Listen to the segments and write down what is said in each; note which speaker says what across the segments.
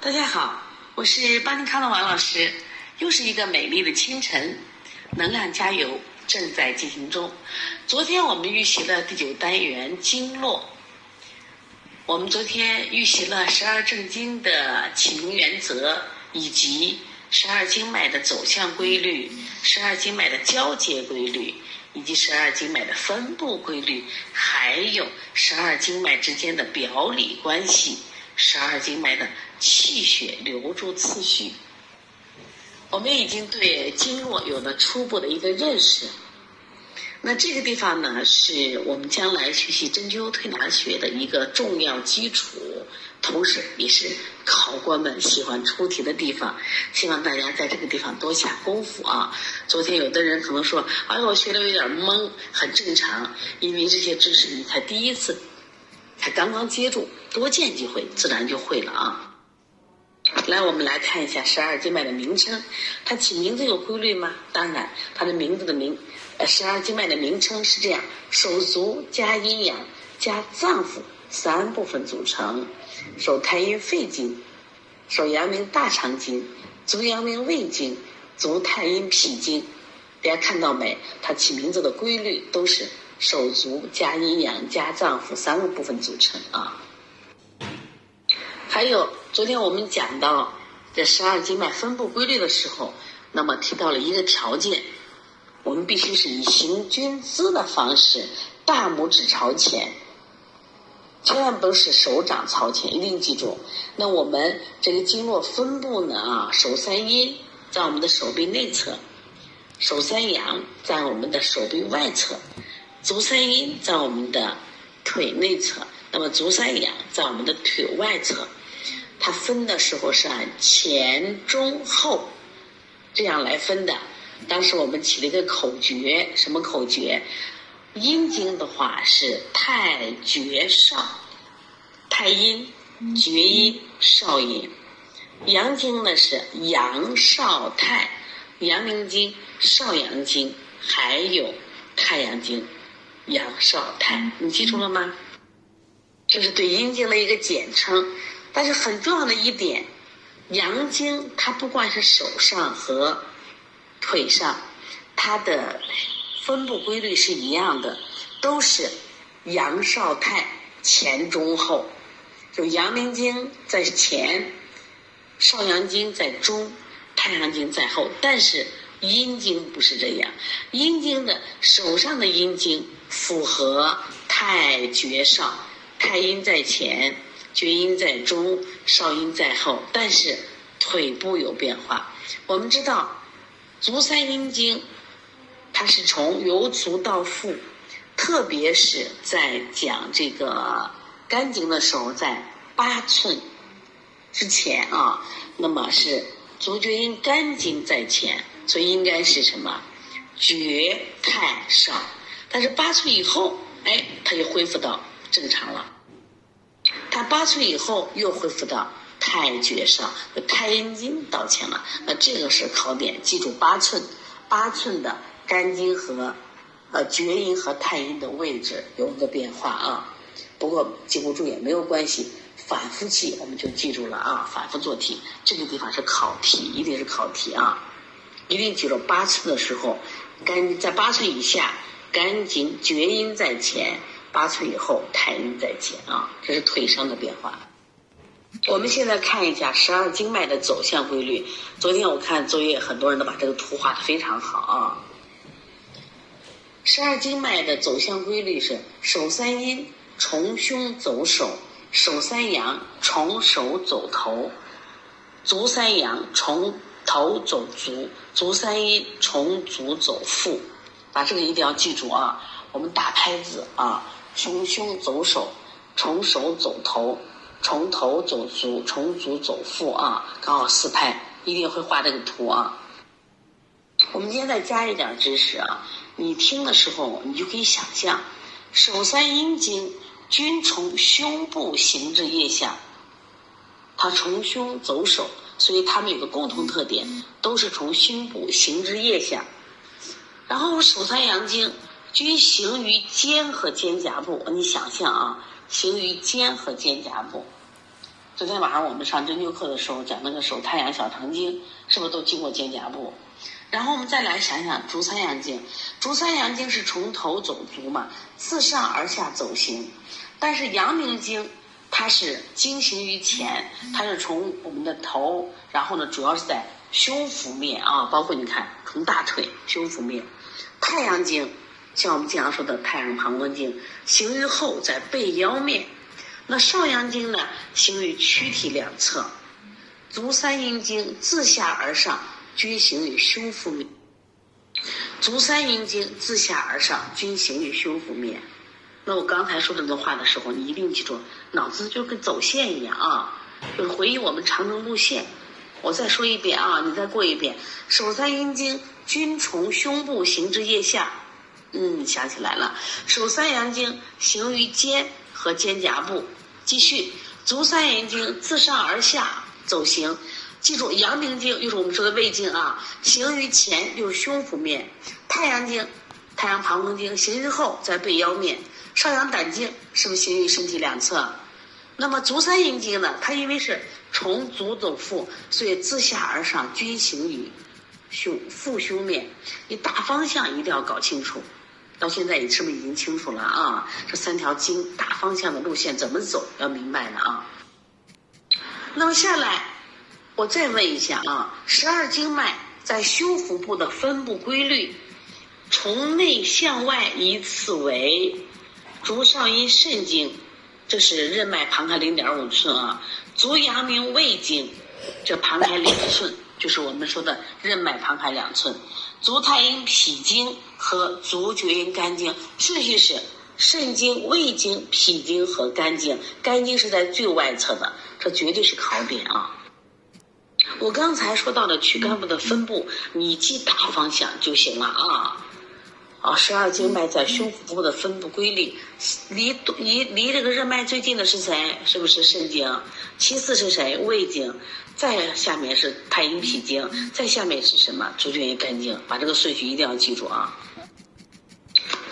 Speaker 1: 大家好，我是巴尼康的王老师，又是一个美丽的清晨，能量加油正在进行中。昨天我们预习了第九单元经络，我们昨天预习了十二正经的起名原则，以及十二经脉的走向规律、十二经脉的交接规律，以及十二经脉的分布规律，还有十二经脉之间的表里关系。十二经脉的气血流注次序，我们已经对经络有了初步的一个认识。那这个地方呢，是我们将来学习针灸推拿学的一个重要基础，同时也是考官们喜欢出题的地方。希望大家在这个地方多下功夫啊！昨天有的人可能说：“哎，我学的有点懵，很正常，因为这些知识你才第一次。”才刚刚接住，多见几回，自然就会了啊！来，我们来看一下十二经脉的名称，它起名字有规律吗？当然，它的名字的名，呃，十二经脉的名称是这样：手足加阴阳加脏腑三部分组成。手太阴肺经，手阳明大肠经，足阳明胃经，足太阴脾经。大家看到没？它起名字的规律都是。手足加阴阳加脏腑三个部分组成啊。还有，昨天我们讲到这十二经脉分布规律的时候，那么提到了一个条件，我们必须是以行军姿的方式，大拇指朝前，千万不是手掌朝前，一定记住。那我们这个经络分布呢啊，手三阴在我们的手臂内侧，手三阳在我们的手臂外侧。足三阴在我们的腿内侧，那么足三阳在我们的腿外侧。它分的时候是按前中后这样来分的。当时我们起了一个口诀，什么口诀？阴经的话是太厥少，太阴、厥阴、少阴；阳经呢是阳少太，阳明经、少阳经，还有太阳经。阳少太，你记住了吗？这是对阴经的一个简称，但是很重要的一点，阳经它不管是手上和腿上，它的分布规律是一样的，都是阳少太前中后，就阳明经在前，少阳经在中，太阳经在后，但是阴经不是这样，阴经的手上的阴经。符合太厥少，太阴在前，厥阴在中，少阴在后。但是腿部有变化。我们知道，足三阴经，它是从由足到腹，特别是在讲这个肝经的时候，在八寸之前啊，那么是足厥阴肝经在前，所以应该是什么？厥太少。但是八岁以后，哎，他就恢复到正常了。他八岁以后又恢复到太厥上，太阴经道歉了。那这个是考点，记住八寸，八寸的肝经和呃厥阴和太阴的位置有个变化啊。不过记不住也没有关系，反复记我们就记住了啊。反复做题，这个地方是考题，一定是考题啊。一定记住八寸的时候，肝在八寸以下。肝经厥阴在前，八寸以后太阴在前啊，这是腿上的变化。我们现在看一下十二经脉的走向规律。昨天我看作业，很多人都把这个图画的非常好啊。十二经脉的走向规律是：手三阴从胸走手，手三阳从手走头，足三阳从头走足，足三阴从足走腹。把这个一定要记住啊！我们打拍子啊，从胸走手，从手走头，从头走足，从足走腹啊，刚好四拍，一定会画这个图啊。我们今天再加一点知识啊，你听的时候你就可以想象，手三阴经均从胸部行至腋下，它从胸走手，所以它们有个共同特点，都是从胸部行至腋下。然后手三阳经均行于肩和肩胛部，你想象啊，行于肩和肩胛部，昨天晚上我们上针灸课的时候讲那个手太阳小肠经，是不是都经过肩胛部？然后我们再来想想足三阳经，足三阳经是从头走足嘛，自上而下走行。但是阳明经它是经行于前，它是从我们的头，然后呢主要是在胸腹面啊，包括你看从大腿胸腹面。太阳经像我们经常说的太阳膀胱经，行于后在背腰面。那少阳经呢，行于躯体两侧；足三阴经自下而上均行于胸腹面；足三阴经自下而上均行于胸腹面。那我刚才说这段话的时候，你一定记住，脑子就跟走线一样啊，就是回忆我们长征路线。我再说一遍啊，你再过一遍：手三阴经均从胸部行至腋下。嗯，想起来了，手三阳经行于肩和肩胛部。继续，足三阴经自上而下走行，记住阳明经又是我们说的胃经啊，行于前就是胸腹面；太阳经、太阳膀胱经行于后在背腰面；少阳胆经是不是行于身体两侧？那么足三阴经呢？它因为是从足走腹，所以自下而上均行于胸腹胸面。你大方向一定要搞清楚。到现在你是不是已经清楚了啊？这三条经大方向的路线怎么走，要明白了啊。那么下来，我再问一下啊，十二经脉在胸腹部的分布规律，从内向外依次为：足少阴肾经，这是任脉旁开零点五寸啊；足阳明胃经，这旁开两寸，就是我们说的任脉旁开两寸；足太阴脾经。和足厥阴肝经顺序是肾经、胃经、脾经和肝经，肝经是在最外侧的，这绝对是考点啊！我刚才说到的躯干部的分布，你记大方向就行了啊！啊，十二经脉在胸腹部的分布规律，离离离这个任脉最近的是谁？是不是肾经？其次是谁？胃经。再下面是太阴脾经，再下面是什么？足厥阴肝经。把这个顺序一定要记住啊！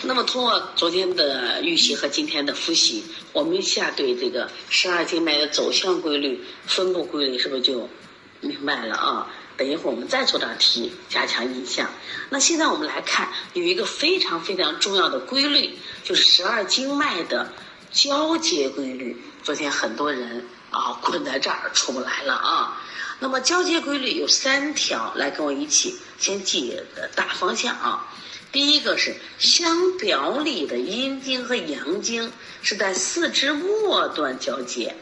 Speaker 1: 那么通过昨天的预习和今天的复习，我们一下对这个十二经脉的走向规律、分布规律是不是就明白了啊？等一会儿我们再做道题，加强印象。那现在我们来看，有一个非常非常重要的规律，就是十二经脉的交接规律。昨天很多人啊困在这儿出不来了啊。那么交接规律有三条，来跟我一起先记大方向啊。第一个是相表里的阴经和阳经是在四肢末端交接，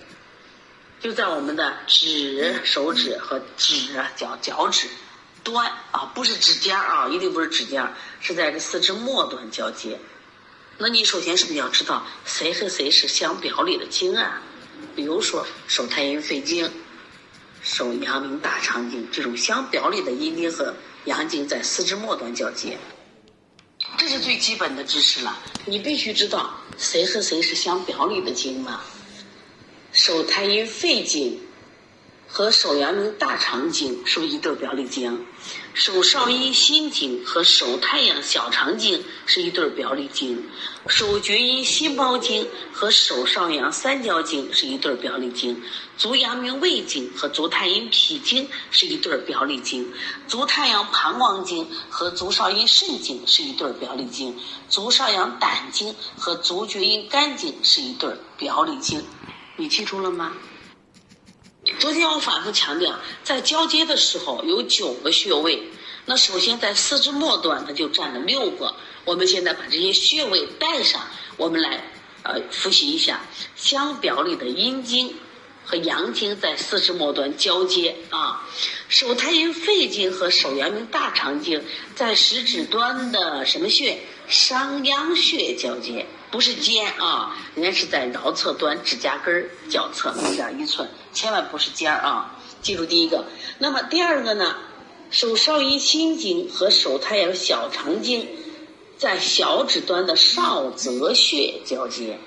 Speaker 1: 就在我们的指、手指和指脚脚趾端啊，不是指尖啊，一定不是指尖，是在这四肢末端交接。那你首先是不是要知道谁和谁是相表里的经啊？比如说手太阴肺经、手阳明大肠经这种相表里的阴经和阳经在四肢末端交接。这是最基本的知识了，你必须知道谁和谁是相表里的经嘛？手太阴肺经和手阳明大肠经是不是一对表里经？手少阴心经和手太阳小肠经是一对表里经，手厥阴心包经和手少阳三焦经是一对表里经，足阳明胃经和足太阴脾经是一对表里经，足太阳膀胱经和足少阴肾经是一对表里经，足少阳胆经和足厥阴肝经是一对表里经，你记住了吗？昨天我反复强调，在交接的时候有九个穴位。那首先在四肢末端，它就占了六个。我们现在把这些穴位带上，我们来呃复习一下相表里的阴经和阳经在四肢末端交接啊。手太阴肺经和手阳明大肠经在食指端的什么穴？商阳穴交接。不是尖啊，人家是在桡侧端指甲根儿脚侧零点一寸，千万不是尖儿啊！记住第一个。那么第二个呢？手少阴心经和手太阳小肠经在小指端的少泽穴交接，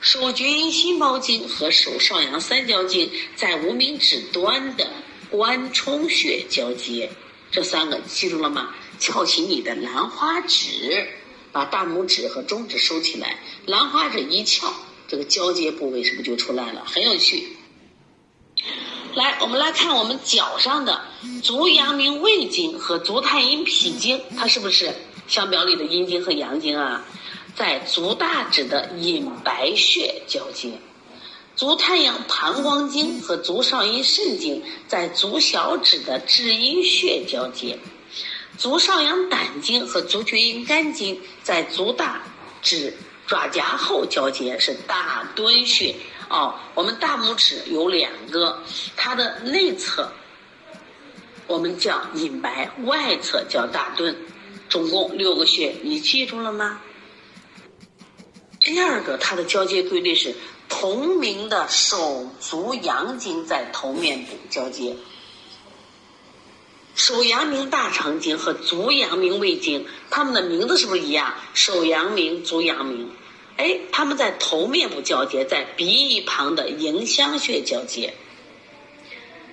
Speaker 1: 手厥阴心包经和手少阳三焦经在无名指端的关冲穴交接。这三个记住了吗？翘起你的兰花指。把大拇指和中指收起来，兰花指一翘，这个交接部位是不是就出来了？很有趣。来，我们来看我们脚上的足阳明胃经和足太阴脾经，它是不是相表里的阴经和阳经啊？在足大趾的隐白穴交接，足太阳膀胱经和足少阴肾经在足小趾的至阴穴交接，足少阳胆经和足厥阴肝经在足大趾爪夹后交接，是大敦穴。哦，我们大拇指有两个，它的内侧我们叫隐白，外侧叫大敦，总共六个穴，你记住了吗？第二个，它的交接规律是同名的手足阳经在头面部交接，手阳明大肠经和足阳明胃经，它们的名字是不是一样？手阳明、足阳明，哎，他们在头面部交接，在鼻翼旁的迎香穴交接。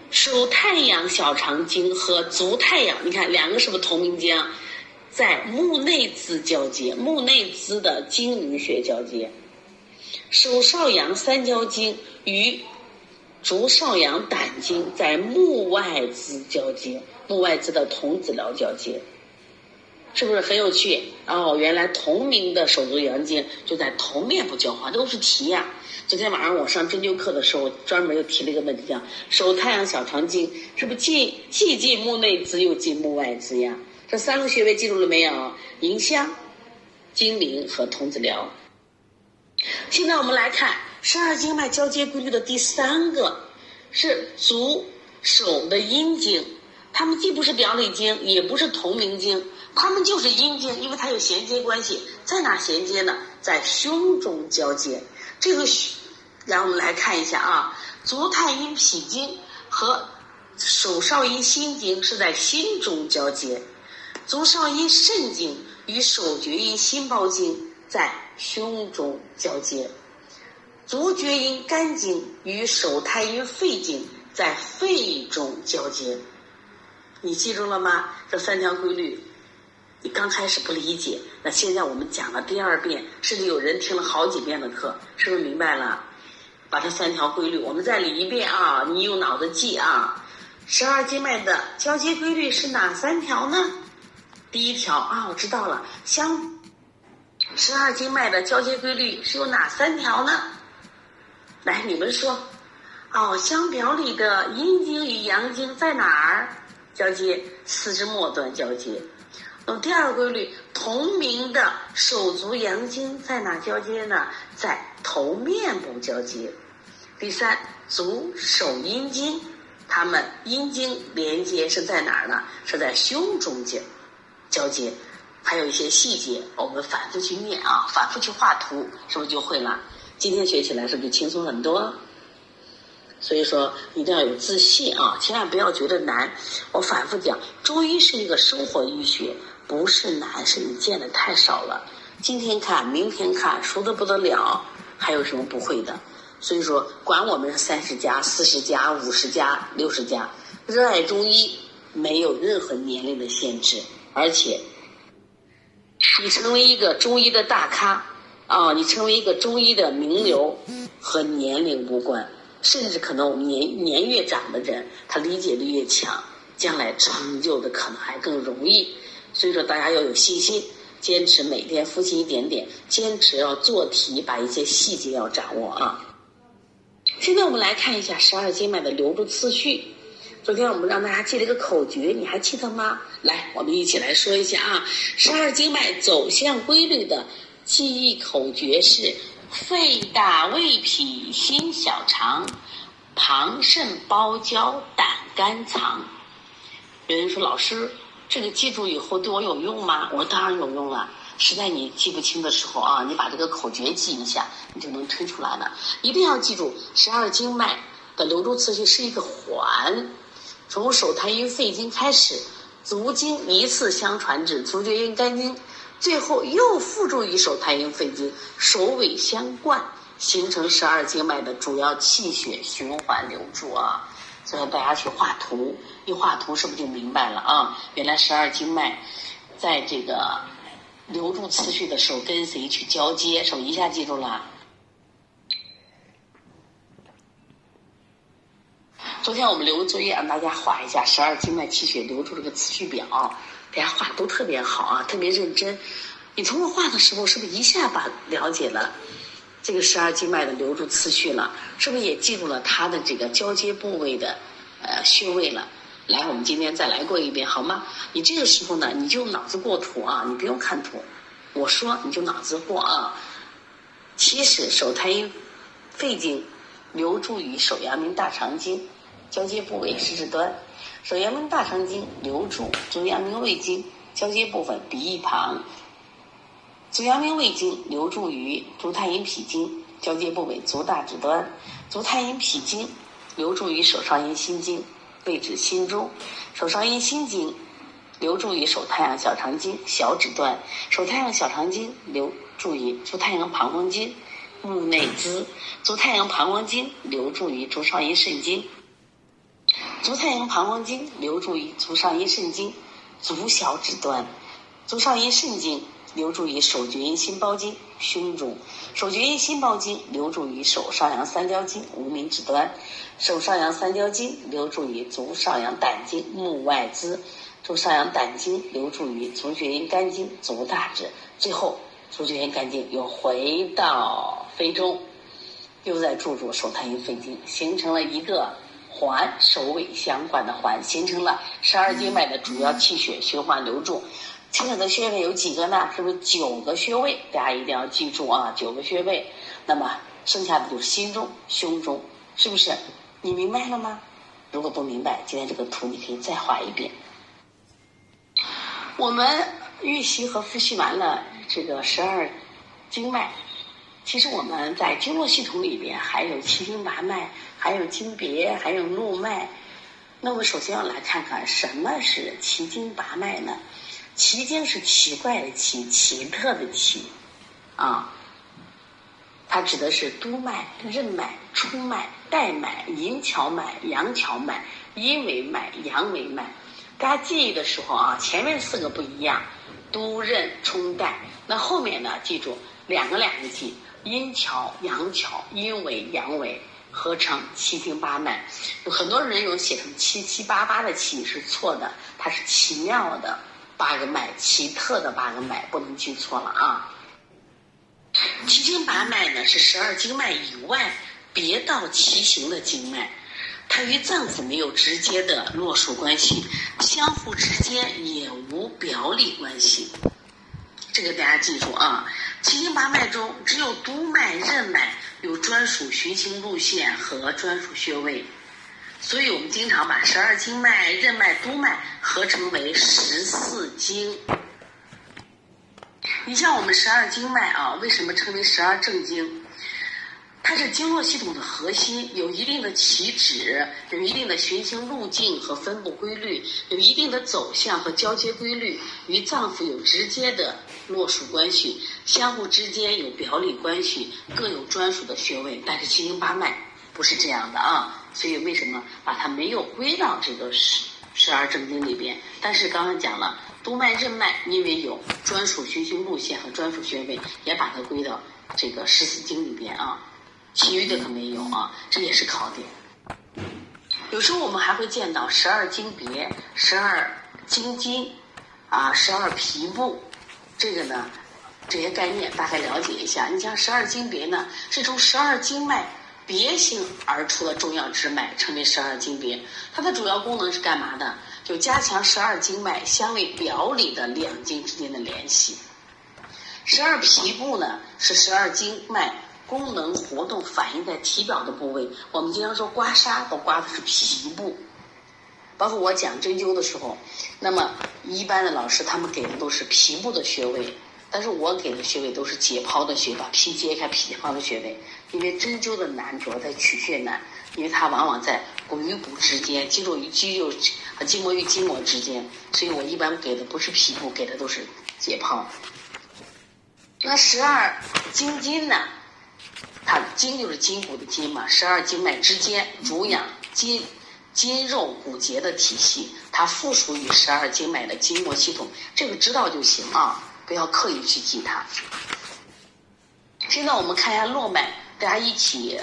Speaker 1: 手太阳小肠经和足太阳，你看两个是不是同名经？在目内眦交接，目内眦的睛明穴交接，手少阳三焦经与足少阳胆经在目外眦交接，目外眦的童子髎交接，是不是很有趣？哦，原来同名的手足阳经就在同面部交化，都是题呀。昨天晚上我上针灸课的时候，专门又提了一个问题，叫手太阳小肠经，是不是既既进目内眦又进目外眦呀？这三个穴位记住了没有？迎香、睛明和童子髎。现在我们来看十二经脉交接规律的第三个，是足手的阴经。它们既不是表里经，也不是同名经，它们就是阴经，因为它有衔接关系。在哪衔接呢？在胸中交接。这个，然后我们来看一下啊，足太阴脾经和手少阴心经是在心中交接。足少阴肾经与手厥阴心包经在胸中交接，足厥阴肝经与手太阴肺经在肺中交接。你记住了吗？这三条规律，你刚开始不理解，那现在我们讲了第二遍，甚至有人听了好几遍的课，是不是明白了？把这三条规律我们再理一遍啊！你用脑子记啊！十二经脉的交接规律是哪三条呢？第一条啊，我知道了。相十二经脉的交接规律是有哪三条呢？来，你们说。哦，相表里的阴经与阳经在哪儿交接？四肢末端交接。那么第二个规律，同名的手足阳经在哪交接呢？在头面部交接。第三，足手阴经，它们阴经连接是在哪儿呢？是在胸中间。交接，还有一些细节，我们反复去念啊，反复去画图，是不是就会了？今天学起来是不是就轻松很多？所以说一定要有自信啊，千万不要觉得难。我反复讲，中医是一个生活医学，不是难，是你见的太少了。今天看，明天看，熟的不得了，还有什么不会的？所以说，管我们三十加、四十加、五十加、六十加，热爱中医没有任何年龄的限制。而且，你成为一个中医的大咖，啊，你成为一个中医的名流，和年龄无关，甚至可能我们年年越长的人，他理解力越强，将来成就的可能还更容易。所以说，大家要有信心，坚持每天复习一点点，坚持要做题，把一些细节要掌握啊。现在我们来看一下十二经脉的流注次序。昨天我们让大家记了一个口诀，你还记得吗？来，我们一起来说一下啊。十二经脉走向规律的记忆口诀是：肺大胃脾心小肠，膀肾包胶胆肝藏。有人说老师，这个记住以后对我有用吗？我说当然有用了。实在你记不清的时候啊，你把这个口诀记一下，你就能推出来了。一定要记住，十二经脉的流注次序是一个环。从手太阴肺经开始，足经一次相传至足厥阴肝经，最后又附注于手太阴肺经，首尾相贯，形成十二经脉的主要气血循环流注啊！所以大家去画图，一画图是不是就明白了啊？原来十二经脉在这个流注次序的时候跟谁去交接？手一下记住了。昨天我们留个作业，让大家画一下十二经脉气血流注这个次序表，大家画的都特别好啊，特别认真。你通过画的时候，是不是一下把了解了这个十二经脉的流注次序了？是不是也记住了它的这个交接部位的呃穴位了？来，我们今天再来过一遍好吗？你这个时候呢，你就脑子过图啊，你不用看图，我说你就脑子过啊。其实手太阴肺经流注于手阳明大肠经。交接部位食指端，手阳明大肠经流注足阳明胃经交接部分鼻翼旁，足阳明胃经流注于足太阴脾经交接部位足大指端，足太阴脾经流注于手少阴心经位置心中，手少阴心经流注于手太阳小肠经小指端，手太阳小肠经流注于足太阳膀胱经目内眦，足太阳膀胱经流注于足少阴肾经。足太阳膀胱经留注于足上阴肾经足小指端，足上阴肾经留注于手厥阴心包经胸中，手厥阴心包经留注于手上阳三焦经无名指端，手上阳三焦经留注于足上阳胆经目外眦，足上阳胆经留注于足厥阴肝经足大指，最后足厥阴肝经又回到肺中，又在注入手太阴肺经，形成了一个。环首尾相关的环，形成了十二经脉的主要气血循环流注。清楚的穴位有几个呢？是不是九个穴位？大家一定要记住啊，九个穴位。那么剩下的就是心中、胸中，是不是？你明白了吗？如果不明白，今天这个图你可以再画一遍。我们预习和复习完了这个十二经脉。其实我们在经络系统里边还有七经八脉，还有经别，还有络脉。那我们首先要来看看什么是奇经八脉呢？奇经是奇怪的奇，奇特的奇，啊，它指的是督脉、任脉、冲脉、带脉、阴跷脉、阳跷脉、阴维脉、阳维脉。大家记忆的时候啊，前面四个不一样，督、任、冲、带。那后面呢，记住两个两个记。阴跷、阳跷、阴维、阳维合成七经八脉，有很多人有写成七七八八的七是错的，它是奇妙的八个脉，奇特的八个脉，不能记错了啊。七经八脉呢是十二经脉以外别道奇行的经脉，它与脏腑没有直接的络属关系，相互之间也无表里关系。这个大家记住啊，七经八脉中只有督脉、任脉有专属循行路线和专属穴位，所以我们经常把十二经脉、任脉、督脉合成为十四经。你像我们十二经脉啊，为什么称为十二正经？它是经络系统的核心，有一定的起止，有一定的循行路径和分布规律，有一定的走向和交接规律，与脏腑有直接的络属关系，相互之间有表里关系，各有专属的穴位。但是七经八脉不是这样的啊，所以为什么把它没有归到这个十十二正经里边？但是刚刚讲了，督脉、任脉因为有专属循行路线和专属穴位，也把它归到这个十四经里边啊。其余的可没有啊，这也是考点。有时候我们还会见到十二经别、十二经筋啊、十二皮部，这个呢，这些概念大概了解一下。你像十二经别呢，是从十二经脉别行而出的重要支脉，称为十二经别。它的主要功能是干嘛的？就加强十二经脉相位表里的两经之间的联系。十二皮部呢，是十二经脉。功能活动反映在体表的部位，我们经常说刮痧都刮的是皮部。包括我讲针灸的时候，那么一般的老师他们给的都是皮部的穴位，但是我给的穴位都是解剖的穴，把皮揭开皮剖的穴位。因为针灸的难主要在取穴难，因为它往往在骨与骨之间、肌肉与肌肉和筋膜与筋膜之间，所以我一般给的不是皮部，给的都是解剖。那十二经筋呢？它筋就是筋骨的筋嘛，十二经脉之间主养筋、筋肉、骨节的体系，它附属于十二经脉的经络系统，这个知道就行啊，不要刻意去记它。现在我们看一下络脉，大家一起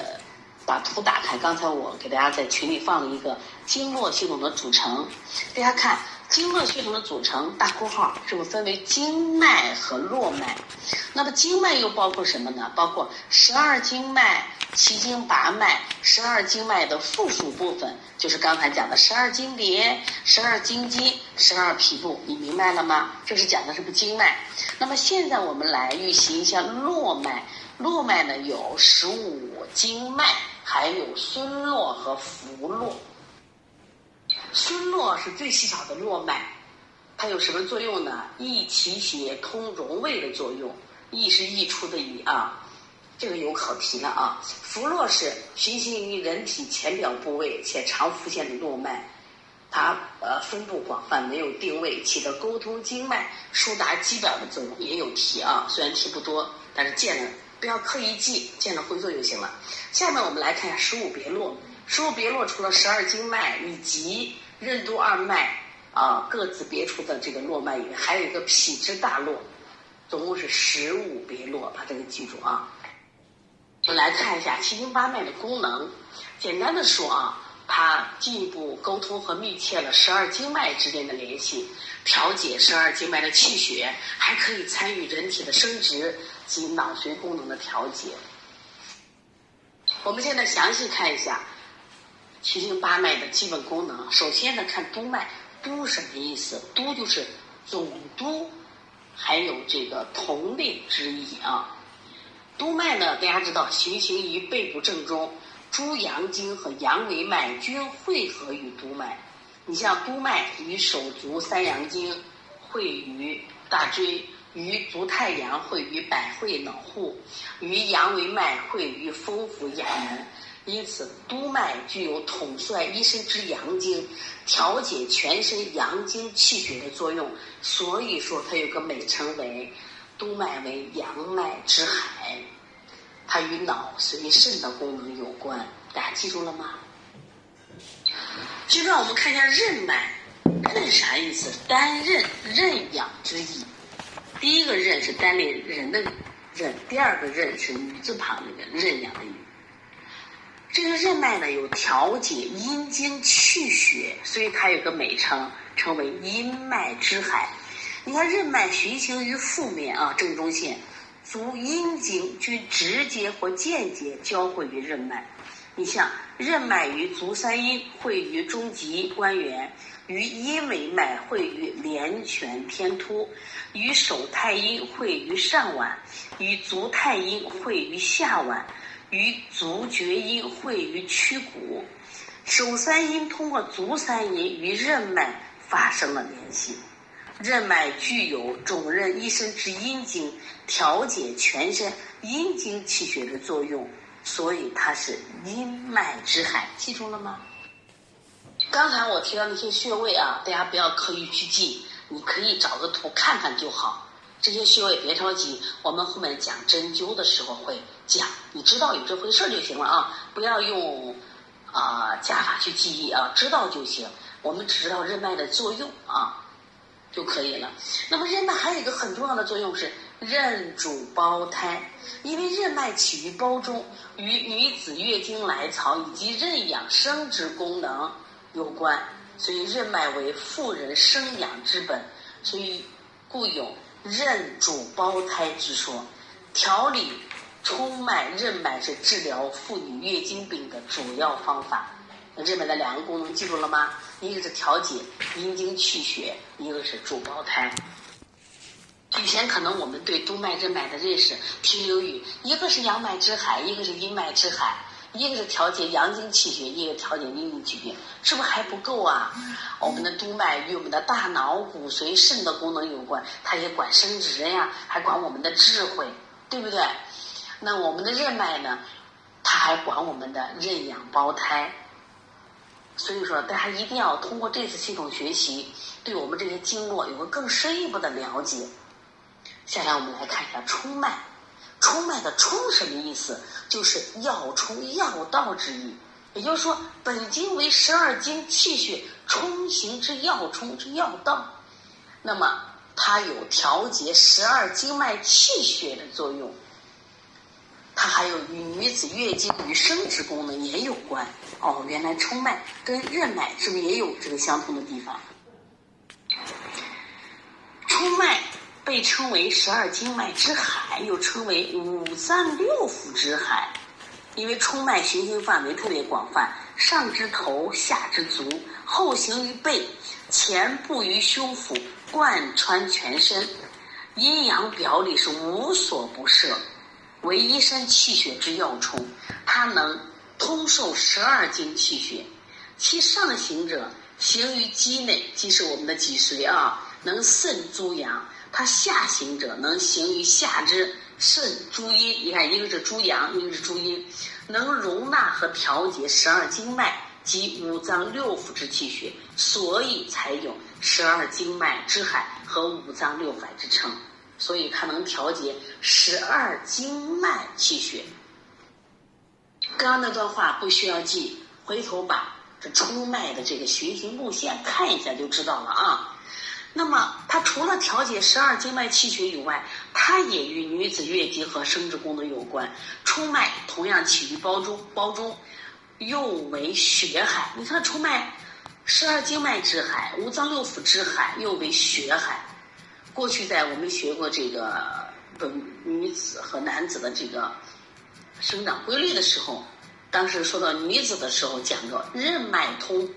Speaker 1: 把图打开，刚才我给大家在群里放了一个经络系统的组成，大家看经络系统的组成，大括号是不是分为经脉和络脉？那么经脉又包括什么呢？包括十二经脉、七经八脉、十二经脉的附属部分，就是刚才讲的十二经别、十二经筋、十二皮部，你明白了吗？这是讲的什么经脉？那么现在我们来预习一下络脉。络脉呢有十五经脉，还有孙络和浮络。孙络是最细小的络脉，它有什么作用呢？益气血、通荣胃的作用。益是溢出的益啊，这个有考题了啊。浮络是循行于人体浅表部位且常浮现的络脉，它呃分布广泛，没有定位，起到沟通经脉、疏达肌表的作用。也有题啊，虽然题不多，但是见了。不要刻意记，见了会做就行了。下面我们来看一下十五别络。十五别络除了十二经脉以及任督二脉啊各自别出的这个络脉以外，还有一个脾之大络，总共是十五别络，把这个记住啊。我们来看一下七经八脉的功能。简单的说啊，它进一步沟通和密切了十二经脉之间的联系，调节十二经脉的气血，还可以参与人体的生殖。及脑髓功能的调节。我们现在详细看一下七经八脉的基本功能。首先呢，看督脉，督什么意思？督就是总督，还有这个统领之意啊。督脉呢，大家知道循行于背部正中，诸阳经和阳维脉均汇合于督脉。你像督脉与手足三阳经汇于大椎。于足太阳会于百会脑户，于阳维脉汇于风府眼门，因此督脉具有统帅一身之阳经、调节全身阳经气血的作用。所以说，它有个美称为督脉为阳脉之海，它与脑髓肾的功能有关。大家记住了吗？接着我们看一下任脉，任啥意思？担任、任养之意。第一个任是单立人的任，第二个任是女字旁那个任养的养。这个任脉呢有调节阴经气血，所以它有个美称，称为阴脉之海。你看任脉循行于腹面啊，正中线，足阴经均直接或间接交汇于任脉。你像任脉于足三阴汇于中极关元。于阴维脉会于连泉天突，与手太阴会于上脘，与足太阴会于下脘，与足厥阴会于曲骨。手三阴通过足三阴与任脉发生了联系。任脉具有总任一身之阴经，调节全身阴经气血的作用，所以它是阴脉之海。记住了吗？刚才我提到那些穴位啊，大家不要刻意去记，你可以找个图看看就好。这些穴位别着急，我们后面讲针灸的时候会讲，你知道有这回事就行了啊，不要用啊加法去记忆啊，知道就行。我们只知道任脉的作用啊就可以了。那么任脉还有一个很重要的作用是任主胞胎，因为任脉起于胞中，与女子月经来潮以及任养生殖功能。有关，所以任脉为妇人生养之本，所以故有任主胞胎之说。调理冲脉任脉是治疗妇女月经病的主要方法。任脉的两个功能记住了吗？一个是调节阴经气血，一个是助胞胎。以前可能我们对督脉任脉的认识停留于一个是阳脉之海，一个是阴脉之海。一个是调节阳经气血，一个调节阴经气血，是不是还不够啊？我们的督脉与我们的大脑、骨髓、肾的功能有关，它也管生殖呀，还管我们的智慧，对不对？那我们的任脉呢？它还管我们的任养胞胎。所以说，大家一定要通过这次系统学习，对我们这些经络有个更深一步的了解。下来我们来看一下冲脉。冲脉的冲什么意思？就是要冲要道之意。也就是说，本经为十二经气血冲行之要冲之要道，那么它有调节十二经脉气血的作用。它还有与女子月经与生殖功能也有关。哦，原来冲脉跟任脉是不是也有这个相同的地方？冲脉被称为十二经脉之海，又称为五脏六腑之海，因为冲脉循行范围特别广泛，上至头，下至足，后行于背，前部于胸腹，贯穿全身，阴阳表里是无所不涉，为一身气血之要冲，它能通受十二经气血，其上行者行于肌内，即是我们的脊髓啊。能肾诸阳，它下行者能行于下肢肾诸阴。你看，一个是诸阳，一个是诸阴，能容纳和调节十二经脉及五脏六腑之气血，所以才有十二经脉之海和五脏六腑之称。所以它能调节十二经脉气血。刚刚那段话不需要记，回头把这出脉的这个循行路线看一下就知道了啊。那么，它除了调节十二经脉气血以外，它也与女子月经和生殖功能有关。出脉同样起于胞中，胞中又为血海。你看，出脉十二经脉之海，五脏六腑之海，又为血海。过去在我们学过这个本女子和男子的这个生长规律的时候，当时说到女子的时候，讲过任脉通，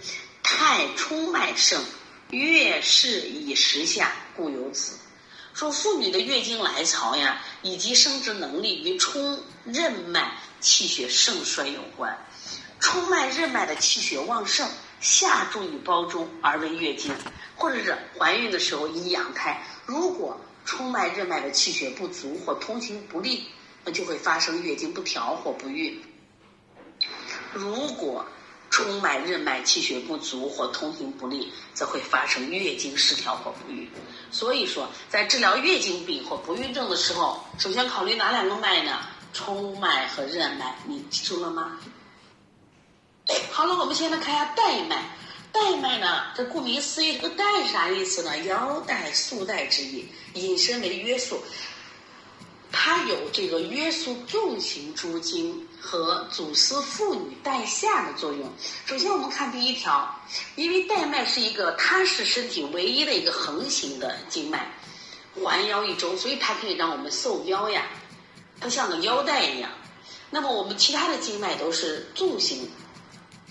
Speaker 1: 太冲脉盛。月事以时下，故有子。说妇女的月经来潮呀，以及生殖能力与冲任脉气血盛衰有关。冲脉任脉的气血旺盛，下注于胞中而为月经，或者是怀孕的时候以养胎。如果冲脉任脉的气血不足或通行不利，那就会发生月经不调或不孕。如果冲脉任脉气血不足或通行不利，则会发生月经失调或不孕。所以说，在治疗月经病或不孕症的时候，首先考虑哪两个脉呢？冲脉和任脉，你记住了吗？好了，我们现在看一下带脉。带脉呢，这顾名思义，这个带是啥意思呢？腰带、束带之意，引申为约束。它有这个约束纵行诸经和阻丝妇女带下的作用。首先，我们看第一条，因为带脉是一个，它是身体唯一的一个横行的经脉，环腰一周，所以它可以让我们瘦腰呀，它像个腰带一样。那么我们其他的经脉都是纵行，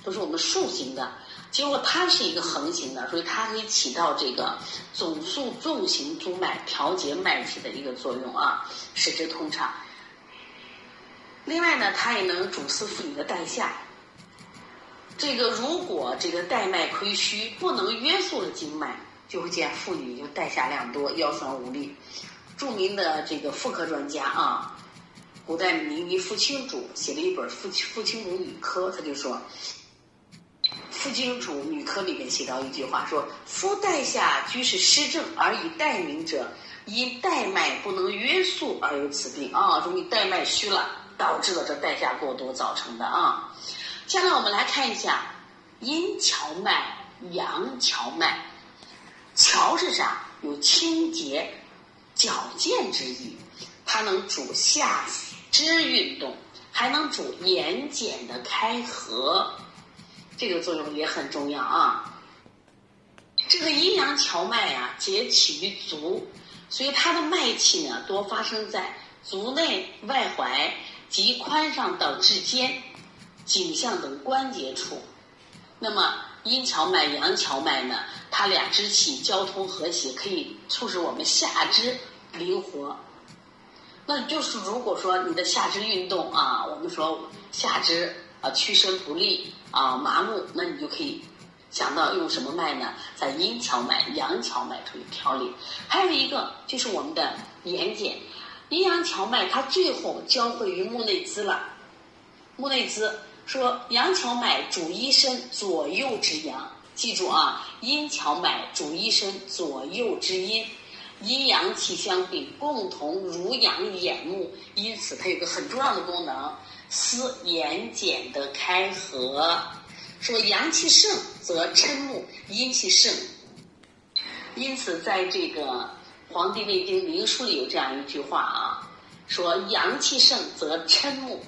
Speaker 1: 都是我们竖行的。结果它是一个横行的，所以它可以起到这个总速纵行诸脉、调节脉体的一个作用啊，使之通畅。另外呢，它也能主司妇女的带下。这个如果这个带脉亏虚，不能约束了经脉，就会见妇女就带下量多、腰酸无力。著名的这个妇科专家啊，古代名医傅青主写了一本《傅傅青主女科》，他就说。傅经主女科里面写到一句话说：“夫带下居是失正而以带名者，因带脉不能约束而有此病啊，说你带脉虚了，导致了这带下过多造成的啊。”下面我们来看一下阴荞脉、阳荞脉。荞是啥？有清洁、矫健之意，它能主下肢运动，还能主眼睑的开合。这个作用也很重要啊。这个阴阳荞脉呀，皆起于足，所以它的脉气呢，多发生在足内外踝及髋上到至肩、颈项等关节处。那么阴荞脉、阳荞脉呢，它俩之气交通和谐，可以促使我们下肢灵活。那就是如果说你的下肢运动啊，我们说下肢啊屈伸不利。啊，麻木，那你就可以想到用什么脉呢？在阴荞脉、阳荞脉处调理。还有一个就是我们的眼睑，阴阳荞脉它最后交汇于目内眦了。目内眦说阳荞脉主一身左右之阳，记住啊，阴荞脉主一身左右之阴，阴阳气相并，共同濡养眼目，因此它有个很重要的功能。司眼睑的开合，说阳气盛则嗔目，阴气盛，因此在这个《黄帝内经灵枢》里有这样一句话啊，说阳气盛则嗔目，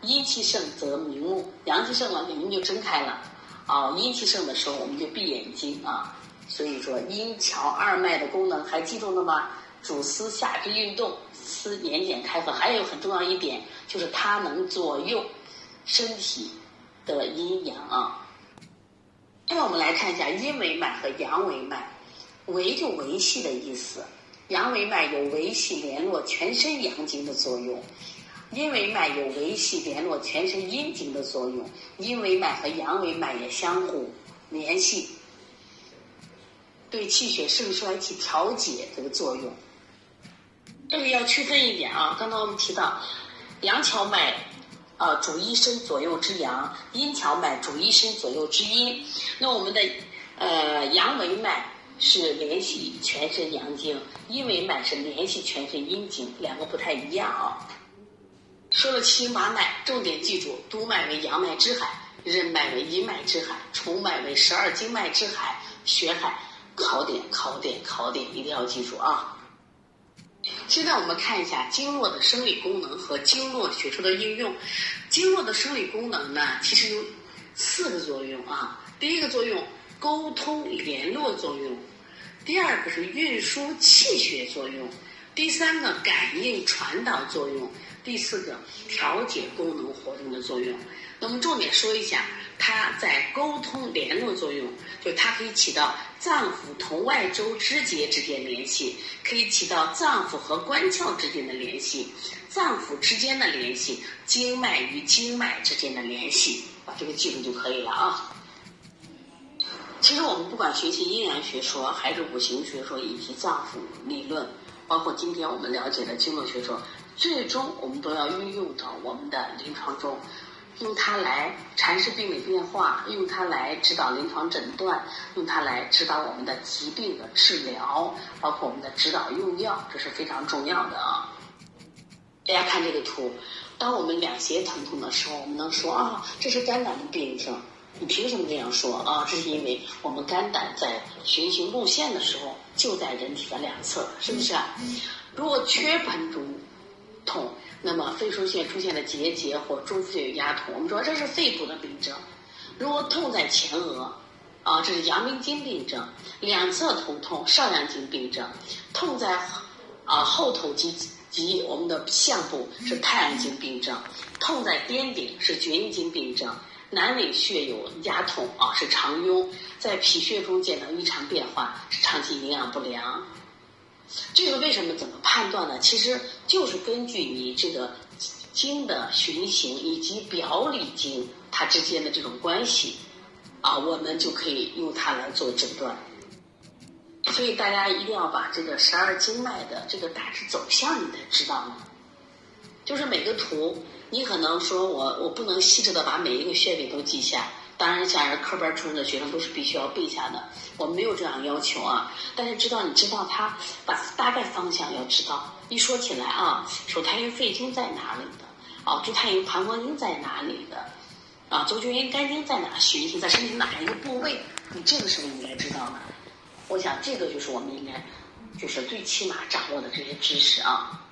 Speaker 1: 阴气盛则明目。阳气盛了，眼睛就睁开了啊；阴气盛的时候，我们就闭眼睛啊。所以说，阴跷二脉的功能还记住了吗？主思下肢运动，思眼睑开合。还有很重要一点，就是它能左右身体的阴阳啊。那么我们来看一下阴维脉和阳维脉，维就维系的意思，阳维脉有维系联络全身阳经的作用，阴维脉有维系联络全身阴经的作用，阴维脉和阳维脉也相互联系。对气血盛衰起调节这个作用，这里要区分一点啊。刚才我们提到，阳跷脉啊主一身左右之阳，阴跷脉主一身左右之阴。那我们的呃阳维脉是联系全身阳经，阴维脉是联系全身阴经，两个不太一样啊。说了七经八脉，重点记住：督脉为阳脉之海，任脉为阴脉之海，冲脉为十二经脉之海，血海。考点，考点，考点，一定要记住啊！现在我们看一下经络的生理功能和经络学说的应用。经络的生理功能呢，其实有四个作用啊。第一个作用，沟通联络作用；第二个是运输气血作用；第三个感应传导作用；第四个调节功能活动的作用。那么重点说一下，它在沟通联络作用，就它可以起到脏腑同外周肢节之间联系，可以起到脏腑和关窍之间的联系，脏腑之间的联系，经脉与经脉之间的联系，把这个记住就可以了啊。其实我们不管学习阴阳学说，还是五行学说，以及脏腑理论，包括今天我们了解的经络学说，最终我们都要运用到我们的临床中。用它来阐释病理变化，用它来指导临床诊断，用它来指导我们的疾病的治疗，包括我们的指导用药，这是非常重要的啊！大家看这个图，当我们两胁疼痛的时候，我们能说啊，这是肝胆的病症？你凭什么这样说啊？这是因为我们肝胆在循行路线的时候就在人体的两侧，是不是？如果缺盆中痛。那么肺腧穴出现的结节或中腹穴有压痛，我们说这是肺部的病症。如果痛在前额，啊，这是阳明经病症；两侧头痛，少阳经病症；痛在啊后头及及我们的项部是太阳经病症；痛在颠顶是厥阴经病症；南尾穴有压痛啊是肠痈；在脾穴中见到异常变化是长期营养不良。这个为什么怎么判断呢？其实就是根据你这个经的循行以及表里经它之间的这种关系，啊，我们就可以用它来做诊断。所以大家一定要把这个十二经脉的这个大致走向你得知道呢。就是每个图，你可能说我我不能细致的把每一个穴位都记下。当然，像是科班出身的学生都是必须要背下的。我们没有这样要求啊，但是知道你知道他把大概方向要知道。一说起来啊，手太阴肺经在哪里的？啊，足太阴膀胱经在哪里的？啊，足厥阴肝经在哪循行在身体哪一个部位？你这个时候应该知道的。我想这个就是我们应该就是最起码掌握的这些知识啊。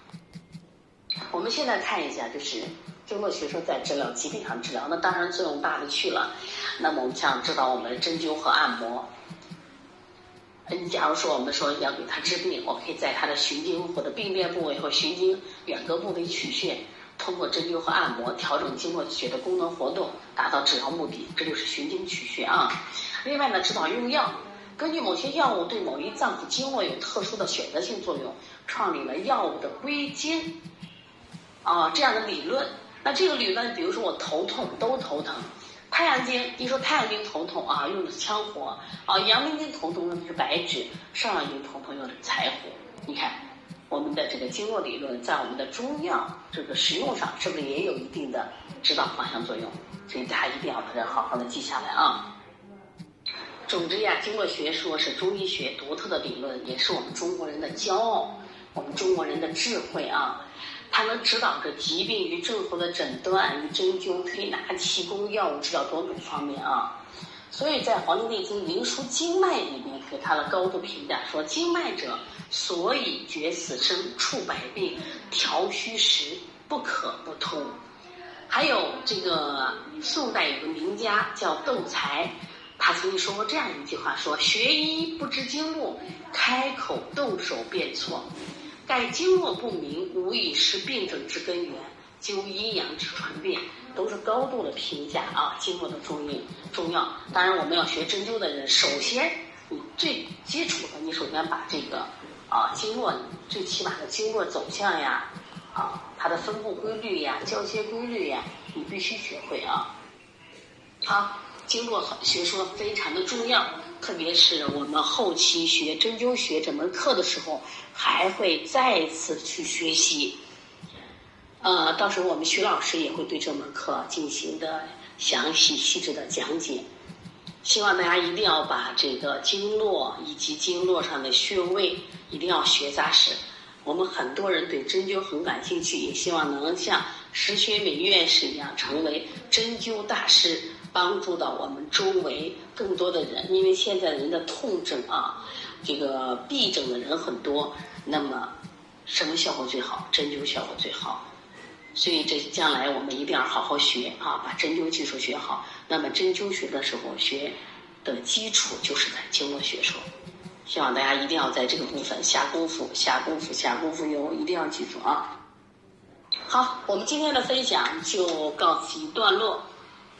Speaker 1: 我们现在看一下，就是。经络学说在治疗疾病上治疗，那当然作用大的去了。那么我们像指导我们针灸和按摩。你假如说我们说要给他治病，我可以在他的循经或者病变部位或循经远隔部位取穴，通过针灸和按摩调整经络血的功能活动，达到治疗目的，这就是循经取穴啊。另外呢，指导用药，根据某些药物对某一脏腑经络有特殊的选择性作用，创立了药物的归经啊这样的理论。那这个理论，比如说我头痛都头疼，太阳经一说太阳经头痛啊，用的是羌活啊；阳明经头痛用的是白芷，少阳经头痛用的是柴胡。你看，我们的这个经络理论在我们的中药这个使用上，是不是也有一定的指导方向作用？所以大家一定要把它好好的记下来啊。总之呀，经络学说是中医学独特的理论，也是我们中国人的骄傲，我们中国人的智慧啊。它能指导着疾病与症候的诊断与针灸推拿、气功、药物治疗多种方面啊。所以在《黄帝内经·灵枢·经脉》里面给他的高度评价说：“经脉者，所以决死生、处百病、调虚实，不可不通。”还有这个宋代有个名家叫窦才，他曾经说过这样一句话：“说学医不知经络，开口动手便错。盖经络不明，无以识病症之根源，究阴阳之传变。”都是高度的评价啊，经络的重要重要。当然，我们要学针灸的人，首先你最基础的，你首先把这个啊经络最起码的经络走向呀，啊它的分布规律呀、交接规律呀，你必须学会啊。好，经络学说非常的重要，特别是我们后期学针灸学这门课的时候，还会再次去学习。呃，到时候我们徐老师也会对这门课进行的详细细致的讲解。希望大家一定要把这个经络以及经络上的穴位一定要学扎实。我们很多人对针灸很感兴趣，也希望能像石学敏院士一样成为针灸大师，帮助到我们周围更多的人。因为现在人的痛症啊，这个痹症的人很多，那么什么效果最好？针灸效果最好。所以这将来我们一定要好好学啊，把针灸技术学好。那么针灸学的时候学的基础就是在经络学说。希望大家一定要在这个部分下功夫，下功夫，下功夫哟！一定要记住啊。好，我们今天的分享就告一段落。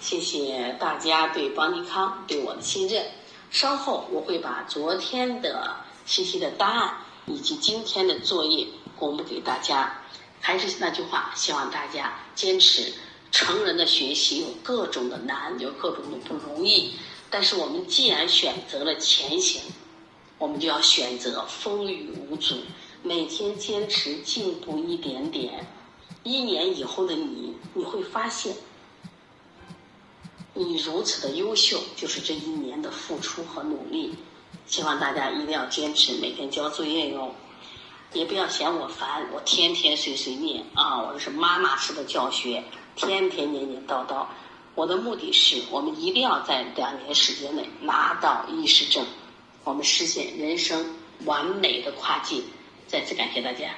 Speaker 1: 谢谢大家对邦尼康对我的信任。稍后我会把昨天的信息的答案以及今天的作业公布给大家。还是那句话，希望大家坚持。成人的学习有各种的难，有各种的不容易。但是我们既然选择了前行，我们就要选择风雨无阻，每天坚持进步一点点。一年以后的你，你会发现，你如此的优秀，就是这一年的付出和努力。希望大家一定要坚持，每天交作业哟。也不要嫌我烦，我天天碎碎念啊！我这是妈妈式的教学，天天念念叨叨。我的目的是我们一定要在两年时间内拿到医师证，我们实现人生完美的跨境。再次感谢大家。